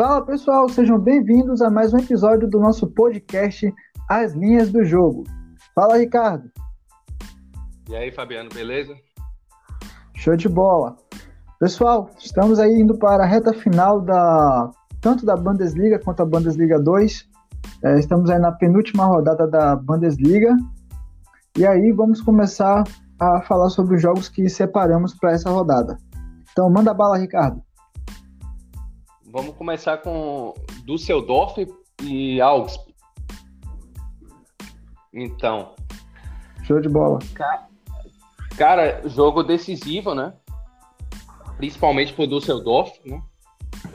Fala pessoal, sejam bem-vindos a mais um episódio do nosso podcast As Linhas do Jogo. Fala Ricardo. E aí Fabiano, beleza? Show de bola. Pessoal, estamos aí indo para a reta final da tanto da Bundesliga quanto a Bundesliga 2. É, estamos aí na penúltima rodada da Bundesliga. E aí vamos começar a falar sobre os jogos que separamos para essa rodada. Então manda bala, Ricardo. Vamos começar com Düsseldorf e Augsburg. Então. Show de bola. Cara, jogo decisivo, né? Principalmente pro Düsseldorf, né?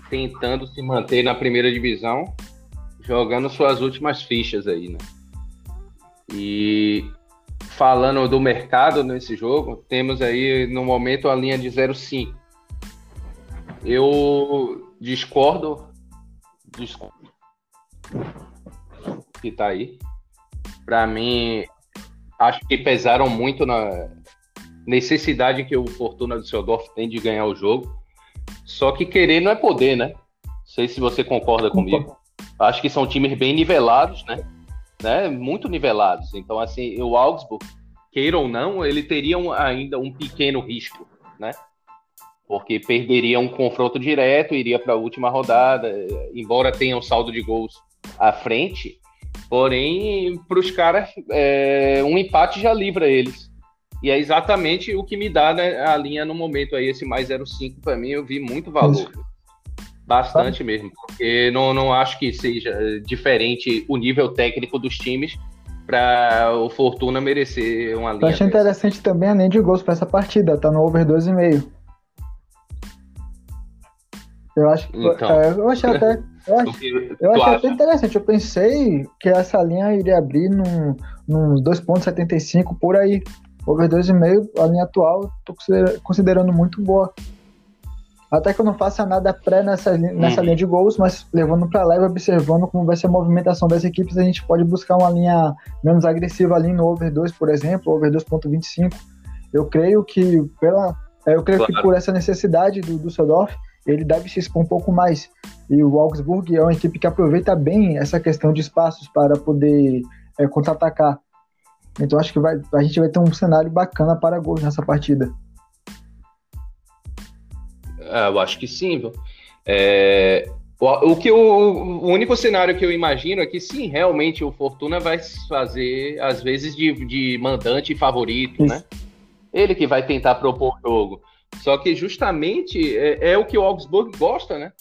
Tentando se manter na primeira divisão, jogando suas últimas fichas aí, né? E falando do mercado nesse jogo, temos aí no momento a linha de 0,5. Eu discordo, discordo que tá aí. Para mim, acho que pesaram muito na necessidade que o Fortuna do tem de ganhar o jogo. Só que querer não é poder, né? Não sei se você concorda comigo. Acho que são times bem nivelados, né? né? Muito nivelados. Então, assim, o Augsburg, queira ou não, ele teria um, ainda um pequeno risco, né? Porque perderia um confronto direto, iria para a última rodada, embora tenha um saldo de gols à frente, Porém, para os caras, é, um empate já livra eles. E é exatamente o que me dá né, a linha no momento aí, esse mais 0,5 para mim, eu vi muito valor. Bastante ah. mesmo, porque não, não acho que seja diferente o nível técnico dos times para o Fortuna merecer uma linha. Eu achei interessante também a linha de gols para essa partida, tá no over 2,5. Eu acho que então. é, eu achei até eu, acho, eu achei até interessante. Eu pensei que essa linha iria abrir num, num 2,75 por aí. Over 2,5, a linha atual, tô considerando muito boa. Até que eu não faça nada pré nessa, nessa uhum. linha de gols, mas levando para leve, observando como vai ser a movimentação das equipes, a gente pode buscar uma linha menos agressiva ali no over 2, por exemplo, over 2.25. Eu creio que pela eu creio claro. que por essa necessidade do Düsseldorf, ele deve se expor um pouco mais. E o Augsburg é uma equipe que aproveita bem essa questão de espaços para poder é, contra-atacar. Então acho que vai, a gente vai ter um cenário bacana para gols nessa partida. É, eu acho que sim, viu? É, o, o, que eu, o único cenário que eu imagino é que sim, realmente o Fortuna vai fazer, às vezes, de, de mandante favorito, Isso. né? Ele que vai tentar propor o jogo. Só que justamente é, é, o que o Augsburg gosta, né?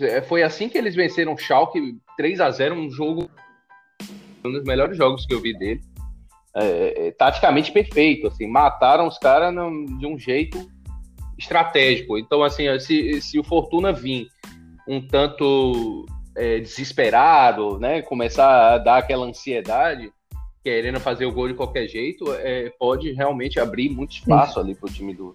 É, foi assim que eles venceram o Schalke 3 a 0 um jogo um dos melhores jogos que eu vi dele. É, é, taticamente perfeito, assim, mataram os caras de um jeito estratégico. Então, assim, se, se o Fortuna vir um tanto é, desesperado, né, começar a dar aquela ansiedade, querendo fazer o gol de qualquer jeito, é, pode realmente abrir muito espaço ali para o time do,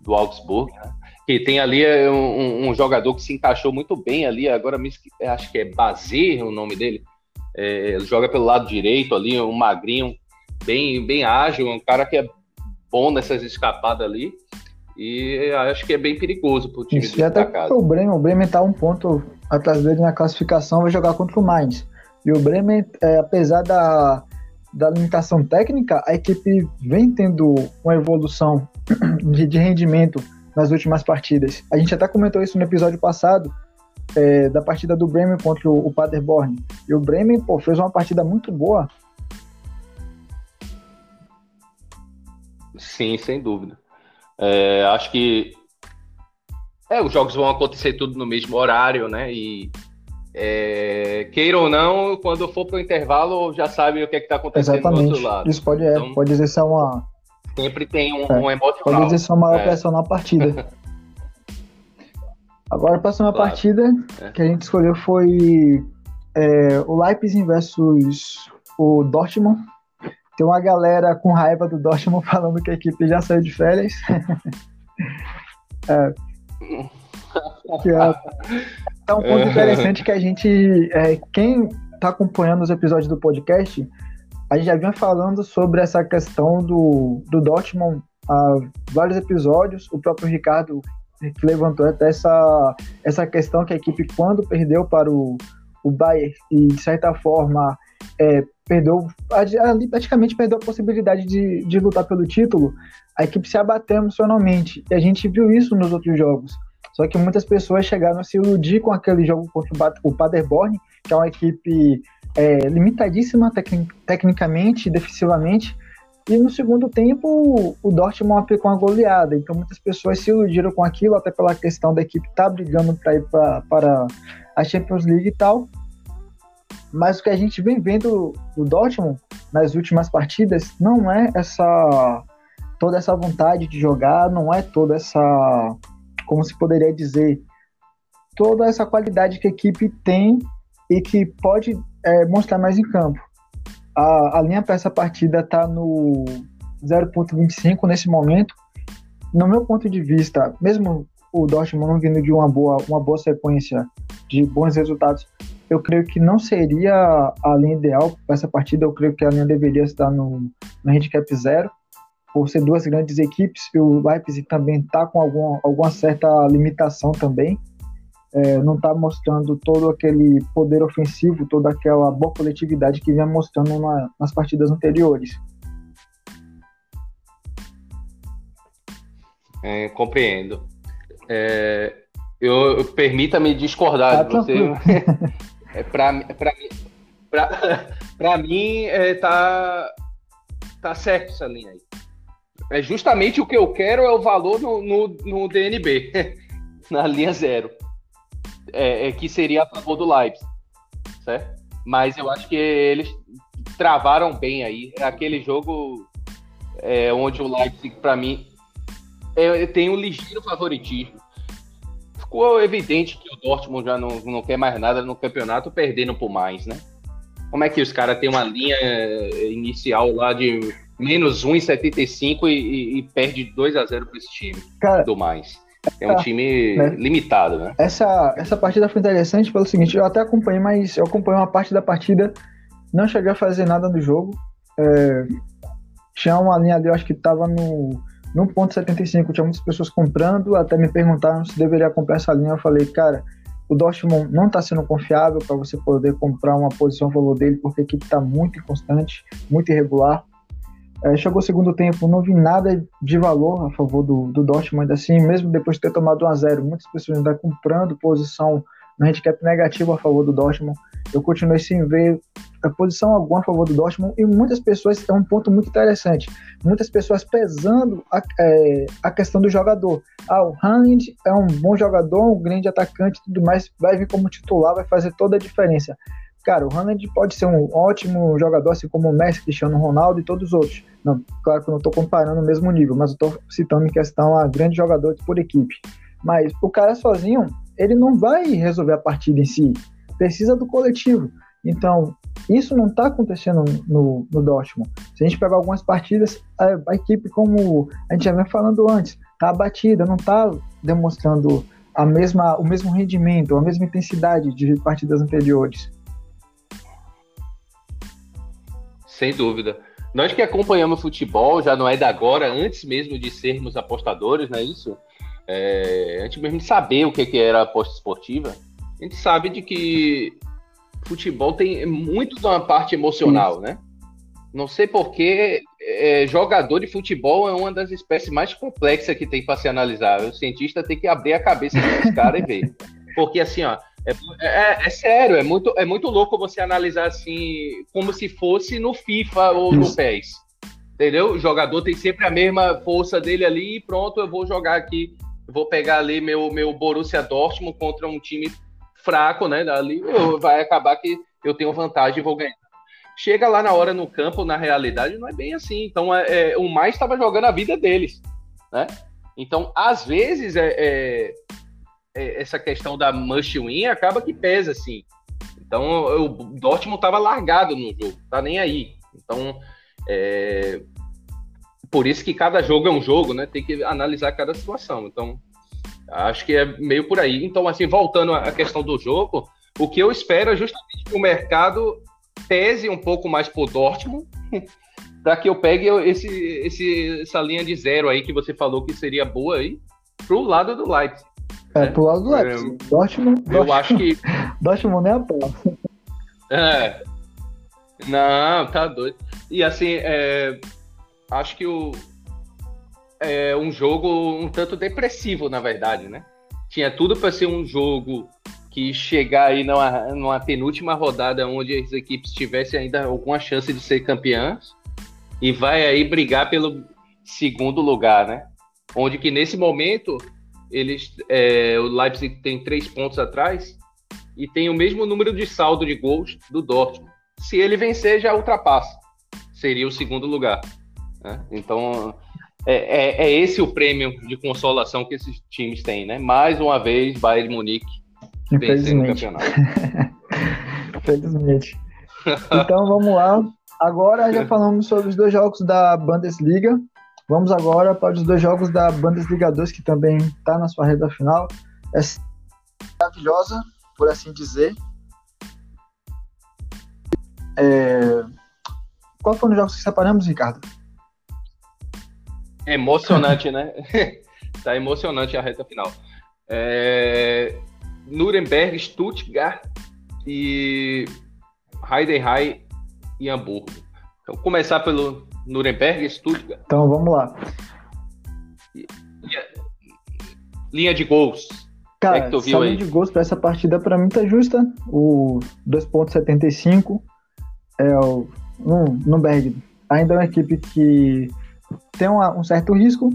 do Augsburg, né? que tem ali é, um, um, jogador que se encaixou muito bem ali, agora me acho que é Bazer o nome dele, é, joga pelo lado direito ali, um magrinho, bem, bem ágil, um cara que é bom nessas escapadas ali, e acho que é bem perigoso para o time Isso, do até o Bremen, o Bremen está um ponto atrás dele na classificação, vai jogar contra o Mainz. E o Bremen, é, apesar da, da limitação técnica, a equipe vem tendo uma evolução de, rendimento nas últimas partidas. A gente até comentou isso no episódio passado, é, da partida do Bremen contra o, o Paderborn. E o Bremen pô, fez uma partida muito boa. Sim, sem dúvida. É, acho que é, os jogos vão acontecer tudo no mesmo horário, né? E é, queira ou não, quando for para o intervalo, já sabe o que é está acontecendo Exatamente. do outro lado. Isso pode, é, então, pode dizer ser uma. Sempre tem um, é, um emocional. Pode dizer ser uma maior é. pressão na partida. Agora, a próxima claro. partida é. que a gente escolheu foi é, o Leipzig versus o Dortmund. Tem uma galera com raiva do Dortmund falando que a equipe já saiu de férias. é. É, é um ponto interessante que a gente, é, quem está acompanhando os episódios do podcast, a gente já vinha falando sobre essa questão do, do Dortmund há vários episódios. O próprio Ricardo que levantou até essa, essa questão que a equipe, quando perdeu para o, o Bayern e, de certa forma, é, perdeu, praticamente perdeu a possibilidade de, de lutar pelo título, a equipe se abateu emocionalmente. E a gente viu isso nos outros jogos. Só que muitas pessoas chegaram a se iludir com aquele jogo contra o Paderborn, que é uma equipe é, limitadíssima tec tecnicamente, defensivamente, e no segundo tempo, o Dortmund aplicou uma goleada. Então, muitas pessoas se iludiram com aquilo, até pela questão da equipe estar tá brigando para ir pra, para a Champions League e tal. Mas o que a gente vem vendo do Dortmund nas últimas partidas não é essa toda essa vontade de jogar, não é toda essa, como se poderia dizer, toda essa qualidade que a equipe tem e que pode é, mostrar mais em campo. A, a linha para essa partida está no 0.25 nesse momento. No meu ponto de vista, mesmo o Dortmund não vindo de uma boa, uma boa sequência de bons resultados, eu creio que não seria a linha ideal para essa partida. Eu creio que a linha deveria estar no, no handicap zero, por ser duas grandes equipes. O Leipzig também está com alguma, alguma certa limitação também é, não está mostrando todo aquele poder ofensivo, toda aquela boa coletividade que vinha mostrando na, nas partidas anteriores. É, compreendo. É, eu, eu permita-me discordar tá de você. é, para mim, é, tá, tá certo essa linha aí. É justamente o que eu quero é o valor no, no, no DNB, na linha zero é, é, que seria a favor do Leipzig, certo? Mas eu acho que eles travaram bem aí. É aquele jogo é, onde o Leipzig, para mim, é, tem um ligeiro favoritismo. Ficou evidente que o Dortmund já não, não quer mais nada no campeonato, perdendo por mais, né? Como é que os caras têm uma linha inicial lá de menos 1,75 e, e, e perde 2 a 0 para esse time cara, do mais? É um time né? limitado, né? Essa, essa partida foi interessante pelo seguinte, eu até acompanhei, mas eu acompanhei uma parte da partida, não cheguei a fazer nada no jogo. É, tinha uma linha ali, eu acho que estava no, no ponto 75, tinha muitas pessoas comprando, até me perguntaram se deveria comprar essa linha. Eu falei, cara, o Dortmund não está sendo confiável para você poder comprar uma posição valor dele, porque a equipe está muito inconstante, muito irregular. É, chegou o segundo tempo, não vi nada de valor a favor do, do Dortmund, assim, mesmo depois de ter tomado 1 a 0 muitas pessoas ainda comprando posição no handicap negativo a favor do Dortmund. Eu continuei sem ver a posição alguma a favor do Dortmund e muitas pessoas, é um ponto muito interessante, muitas pessoas pesando a, é, a questão do jogador. Ah, o Haaland é um bom jogador, um grande atacante tudo mais, vai vir como titular, vai fazer toda a diferença. Cara, o Haaland pode ser um ótimo jogador, assim como o Messi, Cristiano Ronaldo e todos os outros. Não, claro que eu não estou comparando o mesmo nível, mas eu estou citando em questão a grandes jogadores por equipe. Mas o cara sozinho, ele não vai resolver a partida em si. Precisa do coletivo. Então, isso não está acontecendo no, no Dortmund. Se a gente pegar algumas partidas, a, a equipe, como a gente já vem falando antes, está abatida, não está demonstrando a mesma, o mesmo rendimento, a mesma intensidade de partidas anteriores. Sem dúvida. Nós que acompanhamos futebol, já não é da agora, antes mesmo de sermos apostadores, não é isso? É, antes mesmo de saber o que, que era aposta esportiva, a gente sabe de que futebol tem muito de uma parte emocional, né? Não sei porquê, é, jogador de futebol é uma das espécies mais complexas que tem para se analisar. O cientista tem que abrir a cabeça dos caras e ver. Porque assim, ó, é, é, é, sério, é muito, é muito louco você analisar assim, como se fosse no FIFA ou no PES. Entendeu? O jogador tem sempre a mesma força dele ali e pronto, eu vou jogar aqui. Vou pegar ali meu, meu Borussia Dortmund contra um time fraco, né? Ali vai acabar que eu tenho vantagem e vou ganhar. Chega lá na hora no campo, na realidade, não é bem assim. Então, é, é o mais estava jogando a vida deles, né? Então, às vezes, é, é é, essa questão da must win acaba que pesa, assim. Então, o Dortmund estava largado no jogo, tá nem aí. Então, é... por isso que cada jogo é um jogo, né? Tem que analisar cada situação. Então, acho que é meio por aí. Então, assim, voltando à questão do jogo, o que eu espero é justamente que o mercado pese um pouco mais por Dortmund, para que eu pegue esse, esse, essa linha de zero aí que você falou que seria boa aí, pro lado do Leipzig. É, pro lado do Leipzig. É, Dortmund, eu Dortmund, acho que. Dortmund nem a pau. É. Não, tá doido. E assim, é, acho que o, é um jogo um tanto depressivo, na verdade, né? Tinha tudo para ser um jogo que chegar aí numa, numa penúltima rodada onde as equipes tivessem ainda alguma chance de ser campeãs e vai aí brigar pelo segundo lugar, né? Onde que nesse momento eles, é, o Leipzig tem três pontos atrás e tem o mesmo número de saldo de gols do Dortmund. Se ele vencer, já ultrapassa. Seria o segundo lugar. Né? Então, é, é, é, esse o prêmio de consolação que esses times têm, né? Mais uma vez, Bayern de Munique vencendo o campeonato. Infelizmente. Então, vamos lá. Agora já falamos sobre os dois jogos da Bundesliga. Vamos agora para os dois jogos da Bundesliga 2, que também está na sua reta final. É maravilhosa, por assim dizer. É... Qual foram os jogos que separamos, Ricardo? Emocionante, né? tá emocionante a reta final. É... Nuremberg, Stuttgart e Heidenheim e Hamburgo. Então, começar pelo Nuremberg e Stuttgart. Então, vamos lá. Linha de gols. Cara, é a linha de gols para essa partida para mim tá justa. O 2.75 é o Nuremberg. Ainda é uma equipe que tem uma, um certo risco.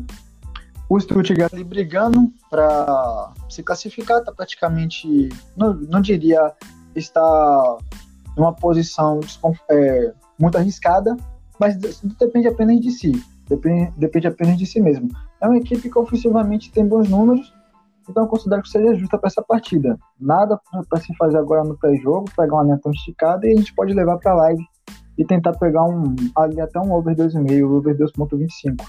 O Stuttgart ali brigando para se classificar, tá praticamente, não, não diria está numa posição é, muito arriscada, mas depende apenas de si. Depende, depende apenas de si mesmo. É uma equipe que ofensivamente tem bons números, então eu considero que seja justa para essa partida. Nada para se fazer agora no pré-jogo, pegar uma linha tão esticada e a gente pode levar para a live e tentar pegar um ali até um over 2,5, over 2.25.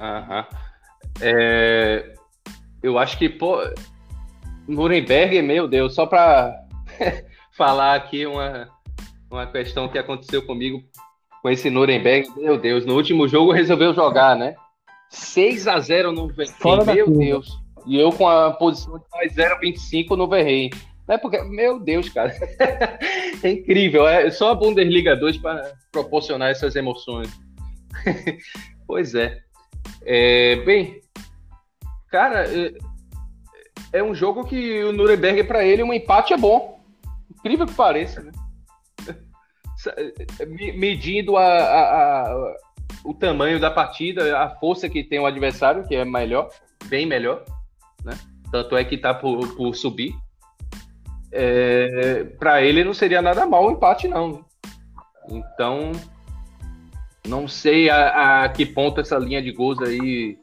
Aham. É, eu acho que, pô, Nuremberg, meu Deus, só para falar aqui uma, uma questão que aconteceu comigo com esse Nuremberg, meu Deus, no último jogo resolveu jogar, né? 6 a 0 no Verrei, meu Deus. E eu com a posição de mais 0,25 no Verrei. É porque, meu Deus, cara, é incrível. É só a Bundesliga 2 para proporcionar essas emoções. pois é. é. Bem, cara, é, é um jogo que o Nuremberg, para ele, um empate é bom. Incrível que pareça, né? Medindo a, a, a, o tamanho da partida, a força que tem o adversário, que é melhor, bem melhor, né? Tanto é que tá por, por subir é, para ele não seria nada mal o empate, não. Então, não sei a, a, que ponto essa linha de gols aí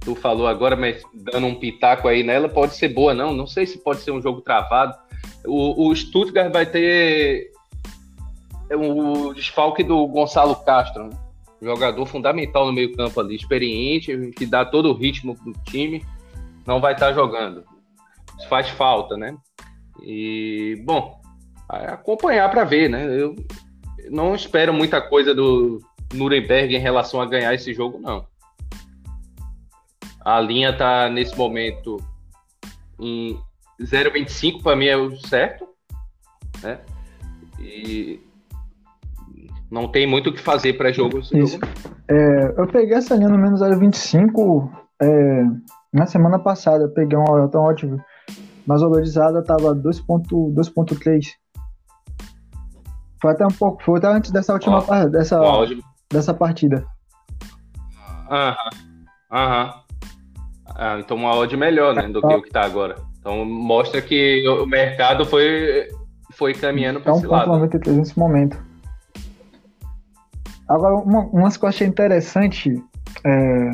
tu falou agora, mas dando um pitaco aí nela, pode ser boa, não. Não sei se pode ser um jogo travado. O, o Stuttgart vai ter o desfalque do Gonçalo Castro, né? jogador fundamental no meio-campo ali, experiente, que dá todo o ritmo do time, não vai estar tá jogando. Isso faz falta, né? E, bom, acompanhar para ver, né? Eu não espero muita coisa do Nuremberg em relação a ganhar esse jogo, não. A linha tá nesse momento em 0,25 para mim é o certo, né? E não tem muito o que fazer para jogo. Isso. É, eu peguei essa linha no menos 0,25 é, na semana passada. Peguei um tão ótimo mas a valorizada estava 2.3. Foi até um pouco, foi até antes dessa última dessa, dessa partida. Aham. Aham. Ah, então uma odd melhor, né, do que o que está agora. Então mostra que o mercado foi foi caminhando para é esse lado. 93 nesse momento. Agora, uma, umas que eu achei interessante, é,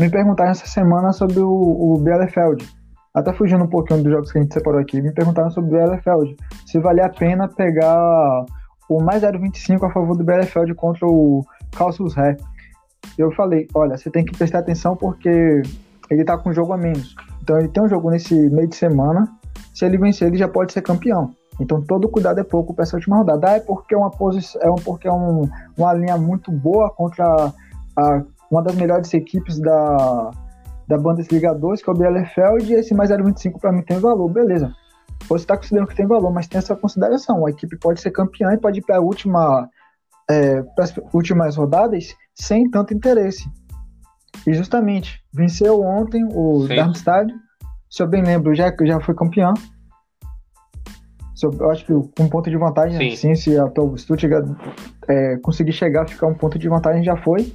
me perguntaram essa semana sobre o, o Bielefeld até fugindo um pouquinho dos jogos que a gente separou aqui, me perguntaram sobre o Bielefeld. Se valia a pena pegar o mais 0,25 a favor do Bielefeld contra o Calcius Ré. Eu falei, olha, você tem que prestar atenção porque ele tá com um jogo a menos. Então ele tem um jogo nesse meio de semana. Se ele vencer, ele já pode ser campeão. Então todo cuidado é pouco para essa última rodada. Ah, é porque é uma posição, é porque é um, uma linha muito boa contra a, uma das melhores equipes da, da Bundesliga 2, que é o Bielefeld, e esse mais 0,25 para mim tem valor, beleza. Você está considerando que tem valor, mas tem essa consideração. A equipe pode ser campeã e pode ir para a última, é, as últimas rodadas sem tanto interesse. E justamente, venceu ontem o Sim. Darmstadt, se eu bem lembro, já, já foi campeão. Eu acho que um ponto de vantagem, sim, sim se a o Stuttgart é, conseguir chegar, ficar um ponto de vantagem, já foi.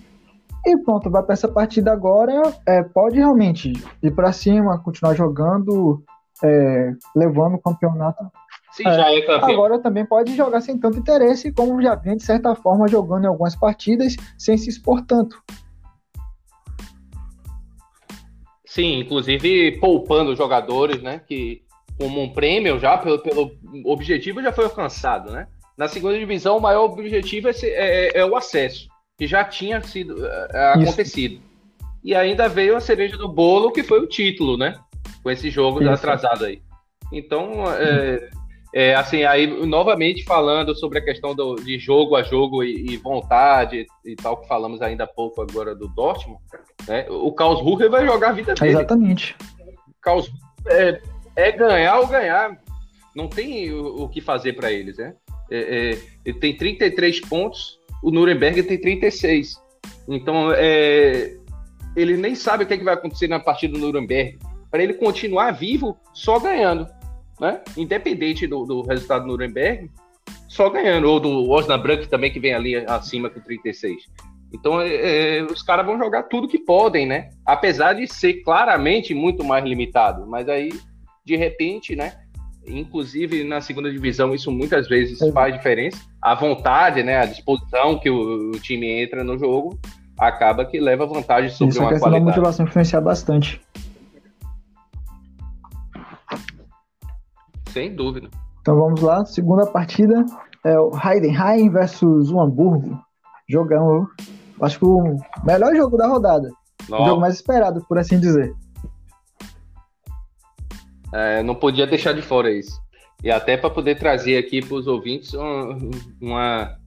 E pronto, vai para essa partida agora. É, pode realmente ir para cima, continuar jogando, é, levando o campeonato. Sim, é, já é campeão. Agora também pode jogar sem tanto interesse, como já vem, de certa forma, jogando em algumas partidas sem se expor tanto. Sim, inclusive poupando jogadores, né? Que como um prêmio já, pelo, pelo objetivo já foi alcançado, né? Na segunda divisão, o maior objetivo é, ser, é, é, é o acesso, que já tinha sido é, acontecido. E ainda veio a cereja do bolo, que foi o título, né? Com esse jogo Isso. atrasado aí. Então, é, é, assim, aí novamente falando sobre a questão do, de jogo a jogo e, e, vontade e tal, que falamos ainda há pouco agora do Dortmund, né? O Klaus Rucher vai jogar a vida dele. Exatamente. É, é ganhar ou ganhar. Não tem o, o que fazer para eles, né? É, é, ele tem 33 pontos, o Nuremberg tem 36. Então, é, ele nem sabe o que, é que vai acontecer na partida do Nuremberg. Para ele continuar vivo, só ganhando. Né? Independente do, do resultado do Nuremberg, só ganhando. Ou do Osnabrück também, que vem ali acima com 36. Então, é, é, os caras vão jogar tudo que podem, né? Apesar de ser claramente muito mais limitado. Mas aí de repente, né? Inclusive na segunda divisão, isso muitas vezes faz diferença. A vontade, né? A disposição que o, o time entra no jogo acaba que leva vantagem sobre isso, uma qualidade. Isso, a motivação influenciar bastante. Sem dúvida. Então vamos lá, segunda partida é o Heidenheim versus o Hamburgo. Jogão, acho que o melhor jogo da rodada. Nossa. O jogo mais esperado, por assim dizer. É, não podia deixar de fora isso. E até para poder trazer aqui para os ouvintes uma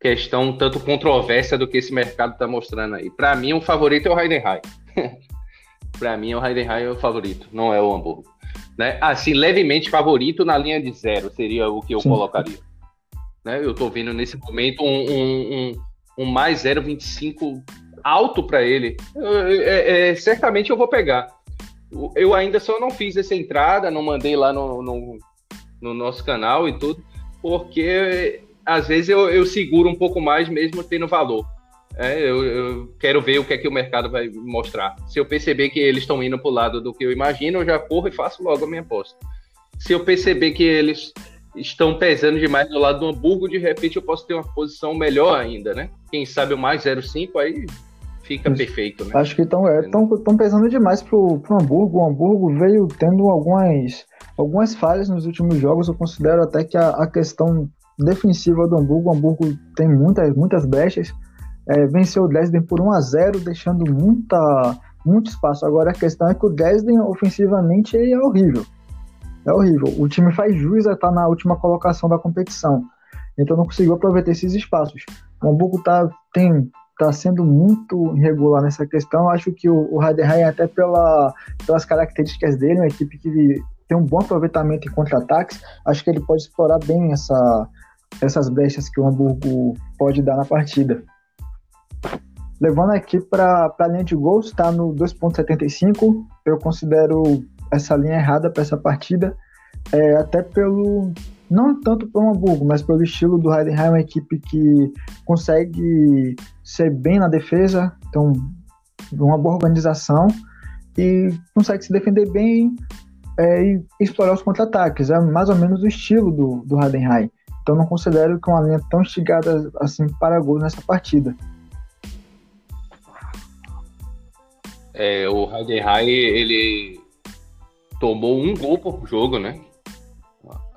questão um tanto controversa do que esse mercado está mostrando aí. Para mim, o favorito é o Heidenheim. para mim, o Heidenheim é o favorito, não é o Hamburgo. Né? Assim, levemente favorito na linha de zero seria o que eu Sim. colocaria. Né? Eu estou vendo nesse momento um, um, um, um mais 0,25 alto para ele. É, é, certamente eu vou pegar. Eu ainda só não fiz essa entrada, não mandei lá no, no, no nosso canal e tudo, porque às vezes eu, eu, seguro um pouco mais mesmo tendo valor. É, eu, eu, quero ver o que é que o mercado vai mostrar. Se eu perceber que eles estão indo para o lado do que eu imagino, eu já corro e faço logo a minha aposta. Se eu perceber que eles estão pesando demais do lado do Hamburgo, de repente eu posso ter uma posição melhor ainda, né? Quem sabe o mais 0,5 aí fica Isso. perfeito, né? Acho que estão é, tão, tão pesando demais pro, pro Hamburgo. O Hamburgo veio tendo algumas, algumas falhas nos últimos jogos. Eu considero até que a, a questão defensiva do Hamburgo, o Hamburgo tem muitas, muitas brechas. É, venceu o Dresden por 1 a 0 deixando muita, muito espaço. Agora a questão é que o Dresden ofensivamente é horrível. É horrível. O time faz jus a estar tá na última colocação da competição. Então não conseguiu aproveitar esses espaços. O Hamburgo tá, tem está sendo muito irregular nessa questão. Acho que o, o Heidenheim, até pela, pelas características dele, uma equipe que tem um bom aproveitamento em contra-ataques, acho que ele pode explorar bem essa, essas brechas que o Hamburgo pode dar na partida. Levando aqui para a linha de gols, está no 2,75. Eu considero essa linha errada para essa partida, é, até pelo não tanto pelo Hamburgo, mas pelo estilo do Heidenheim, uma equipe que consegue ser bem na defesa, então uma boa organização e consegue se defender bem é, e explorar os contra-ataques. É mais ou menos o estilo do, do Heidenheim. Então não considero que é uma linha tão estigada assim para gols nessa partida. É, o Heidenheim ele tomou um gol por jogo, né?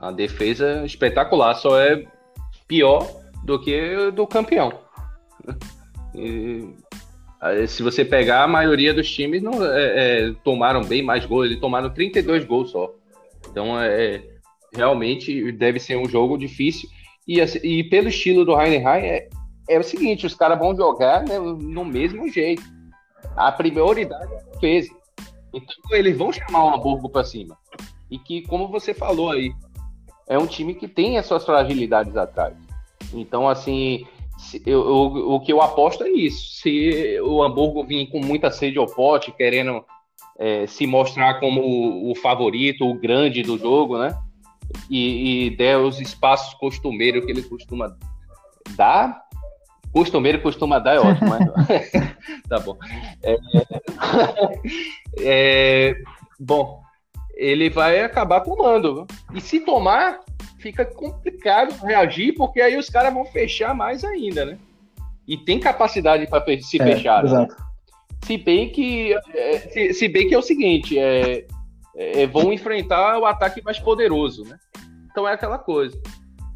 A defesa espetacular, só é pior do que do campeão. E, se você pegar, a maioria dos times não é, é, tomaram bem mais gols, eles tomaram 32 gols só. Então, é, realmente deve ser um jogo difícil. E, assim, e pelo estilo do Heidenheim, é, é o seguinte, os caras vão jogar né, no mesmo jeito. A prioridade é a defesa. Então eles vão chamar o Hamburgo para cima. E que, como você falou aí, é um time que tem as suas fragilidades atrás. Então, assim, eu, eu, o que eu aposto é isso. Se o Hamburgo vir com muita sede ao pote, querendo é, se mostrar como o, o, favorito, o grande do jogo, né? E, e der os espaços costumeiros que ele costuma dar. Costumeiro costuma dar, é ótimo, mas... tá bom. É, é, bom, ele vai acabar tomando. E se tomar, fica complicado reagir, porque aí os caras vão fechar mais ainda, né? E tem capacidade para se é, fechar. Né? Se bem que é, se, se, bem que é o seguinte, é, é, vão enfrentar o ataque mais poderoso, né? Então é aquela coisa.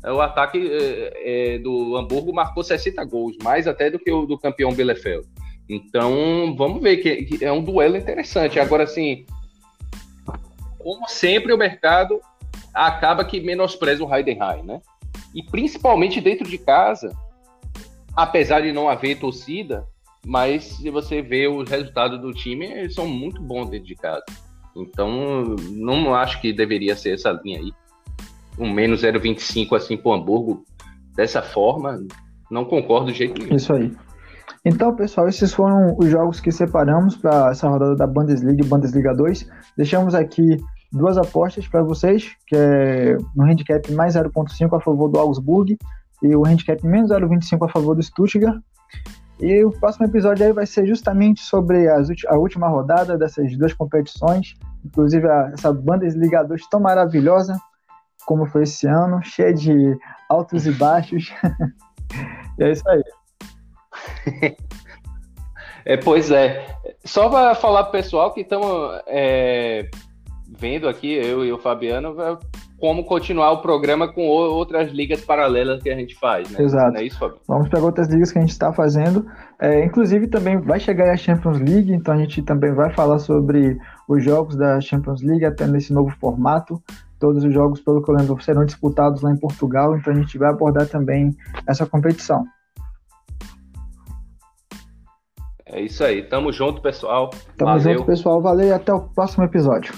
O ataque é do Hamburgo marcou 60 gols, mais até do que o do campeão Bielefeld. Então, vamos ver que, que é um duelo interessante. Agora, assim, como sempre, o mercado acaba que menospreza o Heidenheim, né? E principalmente dentro de casa, apesar de não haver torcida, mas se você vê os resultados do time, eles são muito bons dentro de casa. Então, não acho que deveria ser essa linha aí. Um menos 0,25 assim pro Hamburgo, dessa forma, não concordo do jeito nenhum. Isso aí. Então, pessoal, esses foram os jogos que separamos para essa rodada da Bundesliga e Bundesliga 2. Deixamos aqui duas apostas para vocês, que é no handicap mais 0.5 a favor do Augsburg e o handicap menos 0.25 a favor do Stuttgart. E o próximo episódio aí vai ser justamente sobre as, a última rodada dessas duas competições, inclusive a, essa Bundesliga 2 tão maravilhosa como foi esse ano, cheia de altos e baixos. e é isso aí. É, pois é. Só para falar pro pessoal que estamos é, vendo aqui, eu e o Fabiano, como continuar o programa com outras ligas paralelas que a gente faz, né? Exato. é isso, Fabiano? Vamos para outras ligas que a gente está fazendo. É, inclusive, também vai chegar a Champions League, então a gente também vai falar sobre os jogos da Champions League, até nesse novo formato. Todos os jogos, pelo que eu lembro, serão disputados lá em Portugal, então a gente vai abordar também essa competição. É isso aí. Tamo junto, pessoal. Tamo Valeu. junto, pessoal. Valeu e até o próximo episódio.